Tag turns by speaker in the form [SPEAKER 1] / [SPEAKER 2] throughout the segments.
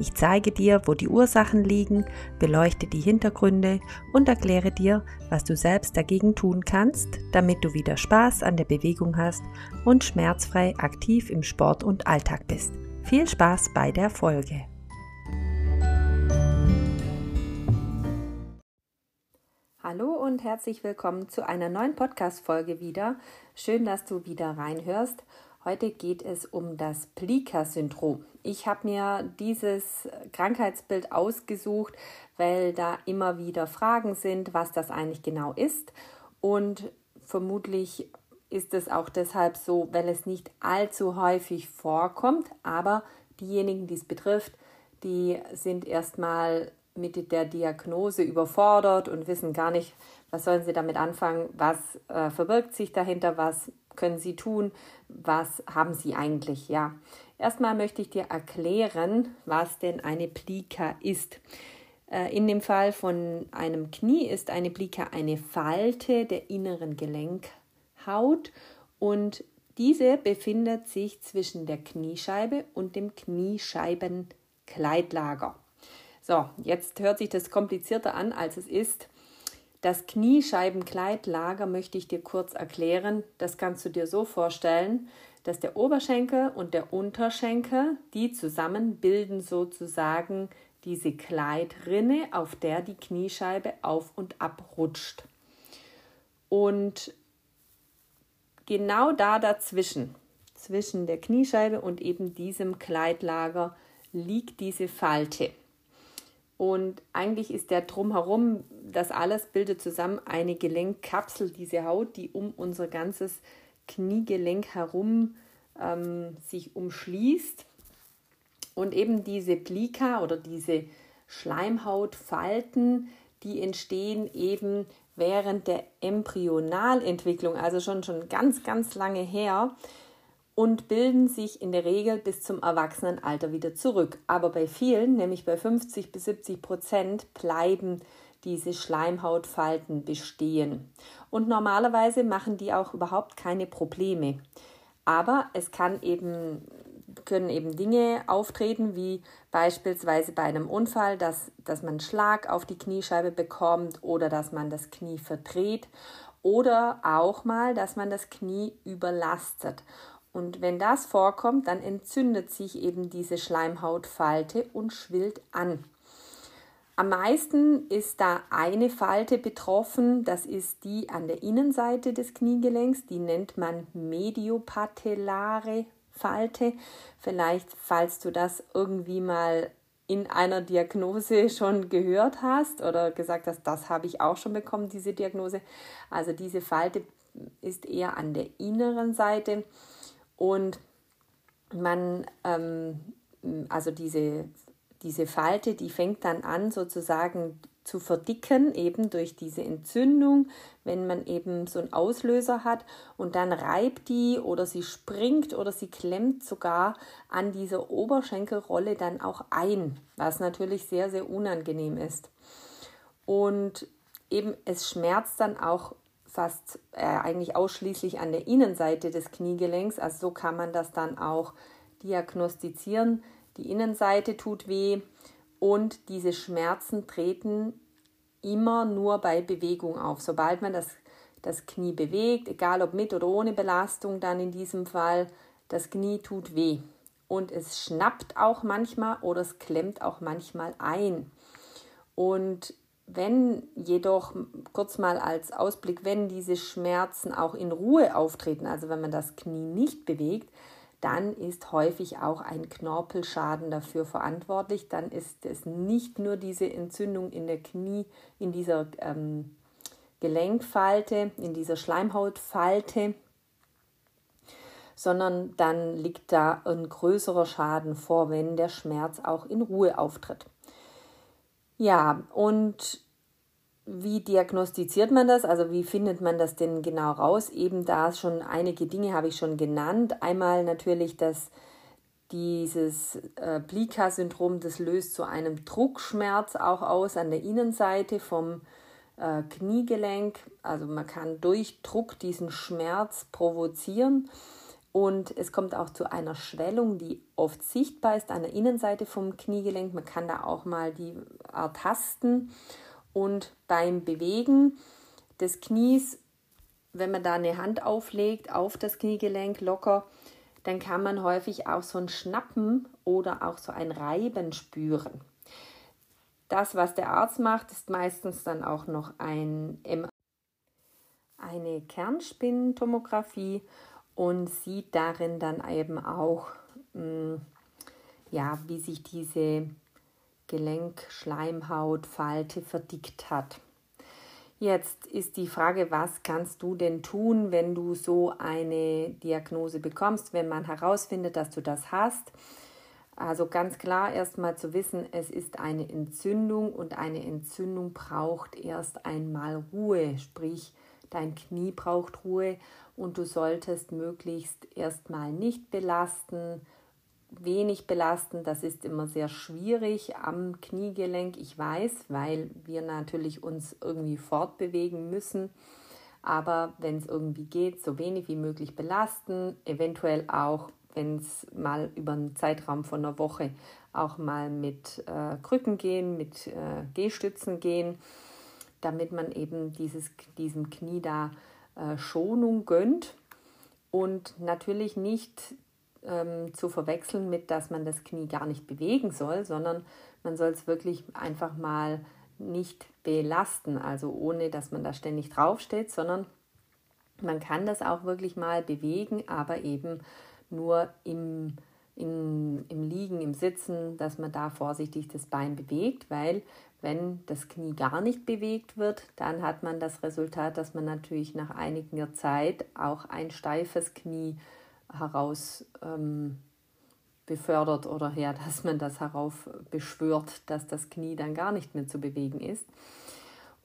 [SPEAKER 1] ich zeige dir, wo die Ursachen liegen, beleuchte die Hintergründe und erkläre dir, was du selbst dagegen tun kannst, damit du wieder Spaß an der Bewegung hast und schmerzfrei aktiv im Sport und Alltag bist. Viel Spaß bei der Folge. Hallo und herzlich willkommen zu einer neuen Podcast-Folge wieder. Schön, dass du wieder reinhörst. Heute geht es um das Plika-Syndrom. Ich habe mir dieses Krankheitsbild ausgesucht, weil da immer wieder Fragen sind, was das eigentlich genau ist. Und vermutlich ist es auch deshalb so, weil es nicht allzu häufig vorkommt. Aber diejenigen, die es betrifft, die sind erstmal mit der Diagnose überfordert und wissen gar nicht, was sollen sie damit anfangen, was äh, verbirgt sich dahinter, was können sie tun, was haben sie eigentlich, ja. Erstmal möchte ich dir erklären, was denn eine Plika ist. Äh, in dem Fall von einem Knie ist eine Plika eine Falte der inneren Gelenkhaut und diese befindet sich zwischen der Kniescheibe und dem Kniescheibenkleidlager. So, jetzt hört sich das komplizierter an, als es ist. Das Kniescheibenkleidlager möchte ich dir kurz erklären. Das kannst du dir so vorstellen, dass der Oberschenkel und der Unterschenkel, die zusammen bilden sozusagen diese Kleidrinne, auf der die Kniescheibe auf und ab rutscht. Und genau da dazwischen, zwischen der Kniescheibe und eben diesem Kleidlager, liegt diese Falte. Und eigentlich ist der drumherum, das alles bildet zusammen eine Gelenkkapsel, diese Haut, die um unser ganzes Kniegelenk herum ähm, sich umschließt. Und eben diese Plika oder diese Schleimhautfalten, die entstehen eben während der Embryonalentwicklung, also schon schon ganz, ganz lange her und bilden sich in der Regel bis zum Erwachsenenalter wieder zurück. Aber bei vielen, nämlich bei 50 bis 70 Prozent, bleiben diese Schleimhautfalten bestehen. Und normalerweise machen die auch überhaupt keine Probleme. Aber es kann eben, können eben Dinge auftreten, wie beispielsweise bei einem Unfall, dass, dass man Schlag auf die Kniescheibe bekommt oder dass man das Knie verdreht oder auch mal, dass man das Knie überlastet. Und wenn das vorkommt, dann entzündet sich eben diese Schleimhautfalte und schwillt an. Am meisten ist da eine Falte betroffen, das ist die an der Innenseite des Kniegelenks, die nennt man mediopatellare Falte. Vielleicht, falls du das irgendwie mal in einer Diagnose schon gehört hast oder gesagt hast, das habe ich auch schon bekommen, diese Diagnose. Also diese Falte ist eher an der inneren Seite und man, ähm, also diese, diese Falte, die fängt dann an sozusagen zu verdicken, eben durch diese Entzündung, wenn man eben so einen Auslöser hat und dann reibt die oder sie springt oder sie klemmt sogar an dieser Oberschenkelrolle dann auch ein, was natürlich sehr, sehr unangenehm ist. Und eben es schmerzt dann auch fast äh, eigentlich ausschließlich an der Innenseite des Kniegelenks. Also so kann man das dann auch diagnostizieren. Die Innenseite tut weh und diese Schmerzen treten immer nur bei Bewegung auf. Sobald man das, das Knie bewegt, egal ob mit oder ohne Belastung, dann in diesem Fall, das Knie tut weh. Und es schnappt auch manchmal oder es klemmt auch manchmal ein. Und wenn jedoch, kurz mal als Ausblick, wenn diese Schmerzen auch in Ruhe auftreten, also wenn man das Knie nicht bewegt, dann ist häufig auch ein Knorpelschaden dafür verantwortlich. Dann ist es nicht nur diese Entzündung in der Knie, in dieser ähm, Gelenkfalte, in dieser Schleimhautfalte, sondern dann liegt da ein größerer Schaden vor, wenn der Schmerz auch in Ruhe auftritt. Ja, und wie diagnostiziert man das? Also wie findet man das denn genau raus? Eben da schon einige Dinge habe ich schon genannt. Einmal natürlich, dass dieses äh, Plika-Syndrom, das löst zu einem Druckschmerz auch aus an der Innenseite vom äh, Kniegelenk. Also man kann durch Druck diesen Schmerz provozieren. Und es kommt auch zu einer Schwellung, die oft sichtbar ist an der Innenseite vom Kniegelenk. Man kann da auch mal die ertasten. Und beim Bewegen des Knies, wenn man da eine Hand auflegt auf das Kniegelenk locker, dann kann man häufig auch so ein Schnappen oder auch so ein Reiben spüren. Das, was der Arzt macht, ist meistens dann auch noch ein, eine Kernspintomographie und sieht darin dann eben auch, mm, ja, wie sich diese Gelenkschleimhautfalte verdickt hat. Jetzt ist die Frage, was kannst du denn tun, wenn du so eine Diagnose bekommst, wenn man herausfindet, dass du das hast? Also ganz klar erstmal zu wissen, es ist eine Entzündung und eine Entzündung braucht erst einmal Ruhe, sprich dein Knie braucht Ruhe und du solltest möglichst erstmal nicht belasten, wenig belasten. Das ist immer sehr schwierig am Kniegelenk. Ich weiß, weil wir natürlich uns irgendwie fortbewegen müssen. Aber wenn es irgendwie geht, so wenig wie möglich belasten. Eventuell auch, wenn es mal über einen Zeitraum von einer Woche auch mal mit äh, Krücken gehen, mit äh, Gehstützen gehen, damit man eben dieses, diesem Knie da äh, Schonung gönnt und natürlich nicht ähm, zu verwechseln mit, dass man das Knie gar nicht bewegen soll, sondern man soll es wirklich einfach mal nicht belasten, also ohne dass man da ständig draufsteht, sondern man kann das auch wirklich mal bewegen, aber eben nur im, im, im Liegen, im Sitzen, dass man da vorsichtig das Bein bewegt, weil wenn das Knie gar nicht bewegt wird, dann hat man das Resultat, dass man natürlich nach einiger Zeit auch ein steifes Knie heraus ähm, befördert oder her, dass man das herauf beschwört, dass das Knie dann gar nicht mehr zu bewegen ist.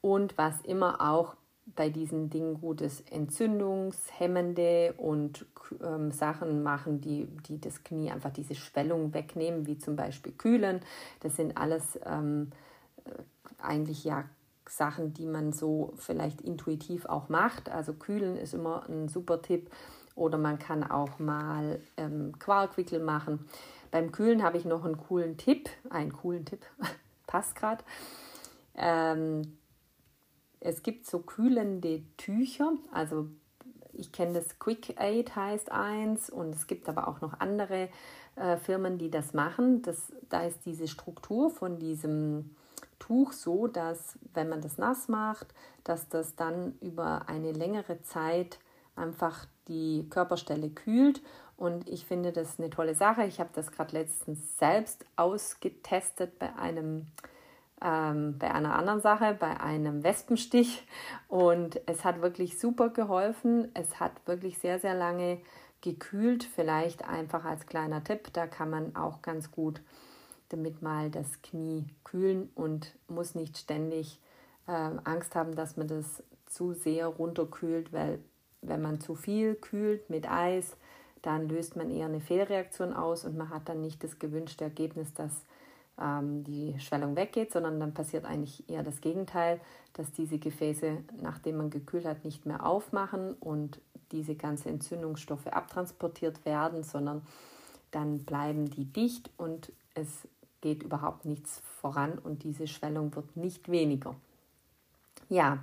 [SPEAKER 1] Und was immer auch bei diesen Dingen gut ist, entzündungshemmende und ähm, Sachen machen, die, die das Knie einfach diese Schwellung wegnehmen, wie zum Beispiel kühlen. Das sind alles ähm, äh, eigentlich ja Sachen, die man so vielleicht intuitiv auch macht. Also kühlen ist immer ein super Tipp. Oder man kann auch mal ähm, Quarkwickel machen. Beim Kühlen habe ich noch einen coolen Tipp. Einen coolen Tipp, passt gerade. Ähm, es gibt so kühlende Tücher. Also ich kenne das Quick Aid heißt eins und es gibt aber auch noch andere äh, Firmen, die das machen. Das, da ist diese Struktur von diesem Tuch so, dass wenn man das nass macht, dass das dann über eine längere Zeit einfach die Körperstelle kühlt. Und ich finde das eine tolle Sache. Ich habe das gerade letztens selbst ausgetestet bei einem ähm, bei einer anderen Sache, bei einem Wespenstich. Und es hat wirklich super geholfen. Es hat wirklich sehr, sehr lange gekühlt. Vielleicht einfach als kleiner Tipp, da kann man auch ganz gut damit mal das Knie kühlen und muss nicht ständig äh, Angst haben, dass man das zu sehr runterkühlt, weil wenn man zu viel kühlt mit Eis, dann löst man eher eine Fehlreaktion aus und man hat dann nicht das gewünschte Ergebnis, dass ähm, die Schwellung weggeht, sondern dann passiert eigentlich eher das Gegenteil, dass diese Gefäße, nachdem man gekühlt hat, nicht mehr aufmachen und diese ganzen Entzündungsstoffe abtransportiert werden, sondern dann bleiben die dicht und es geht überhaupt nichts voran und diese Schwellung wird nicht weniger. Ja,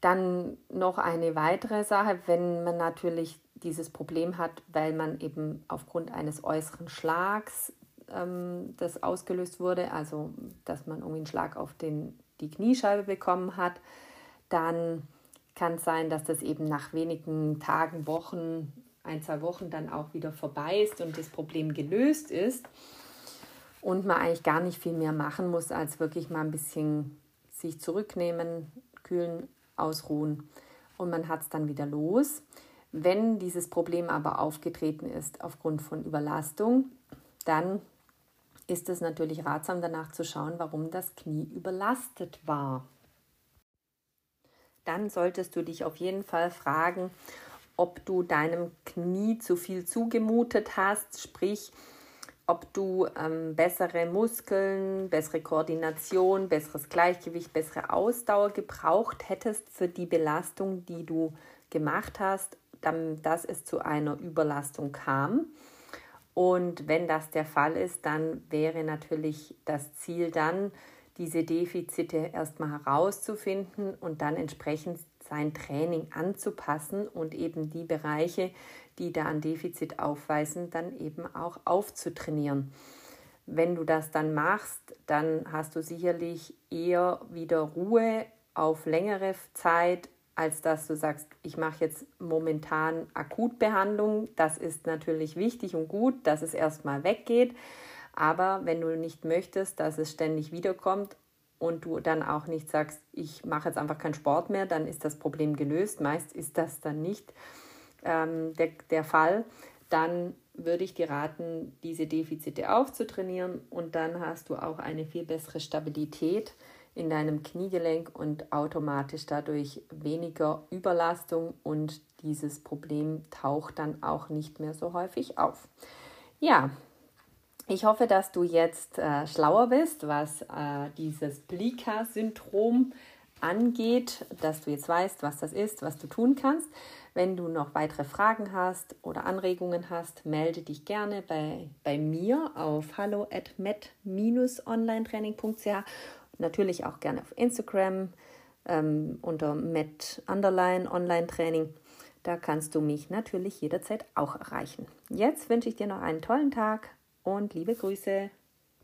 [SPEAKER 1] dann noch eine weitere Sache, wenn man natürlich dieses Problem hat, weil man eben aufgrund eines äußeren Schlags ähm, das ausgelöst wurde, also dass man irgendwie einen Schlag auf den, die Kniescheibe bekommen hat, dann kann es sein, dass das eben nach wenigen Tagen, Wochen, ein, zwei Wochen dann auch wieder vorbei ist und das Problem gelöst ist und man eigentlich gar nicht viel mehr machen muss, als wirklich mal ein bisschen sich zurücknehmen, kühlen, ausruhen und man hat es dann wieder los. Wenn dieses Problem aber aufgetreten ist aufgrund von Überlastung, dann ist es natürlich ratsam danach zu schauen, warum das Knie überlastet war. dann solltest du dich auf jeden Fall fragen, ob du deinem Knie zu viel zugemutet hast, sprich, ob du ähm, bessere Muskeln, bessere Koordination, besseres Gleichgewicht, bessere Ausdauer gebraucht hättest für die Belastung, die du gemacht hast, dass es zu einer Überlastung kam. Und wenn das der Fall ist, dann wäre natürlich das Ziel dann, diese Defizite erstmal herauszufinden und dann entsprechend sein Training anzupassen und eben die Bereiche, die da ein Defizit aufweisen, dann eben auch aufzutrainieren. Wenn du das dann machst, dann hast du sicherlich eher wieder Ruhe auf längere Zeit, als dass du sagst, ich mache jetzt momentan Akutbehandlung. Das ist natürlich wichtig und gut, dass es erstmal weggeht. Aber wenn du nicht möchtest, dass es ständig wiederkommt und du dann auch nicht sagst, ich mache jetzt einfach keinen Sport mehr, dann ist das Problem gelöst. Meist ist das dann nicht ähm, der, der Fall. Dann würde ich dir raten, diese Defizite aufzutrainieren und dann hast du auch eine viel bessere Stabilität in deinem Kniegelenk und automatisch dadurch weniger Überlastung und dieses Problem taucht dann auch nicht mehr so häufig auf. Ja, ich hoffe, dass du jetzt äh, schlauer bist, was äh, dieses Blika-Syndrom angeht, dass du jetzt weißt, was das ist, was du tun kannst. Wenn du noch weitere Fragen hast oder Anregungen hast, melde dich gerne bei, bei mir auf hallo at met-onlinetraining.ch natürlich auch gerne auf Instagram ähm, unter met underline online training. Da kannst du mich natürlich jederzeit auch erreichen. Jetzt wünsche ich dir noch einen tollen Tag und liebe Grüße.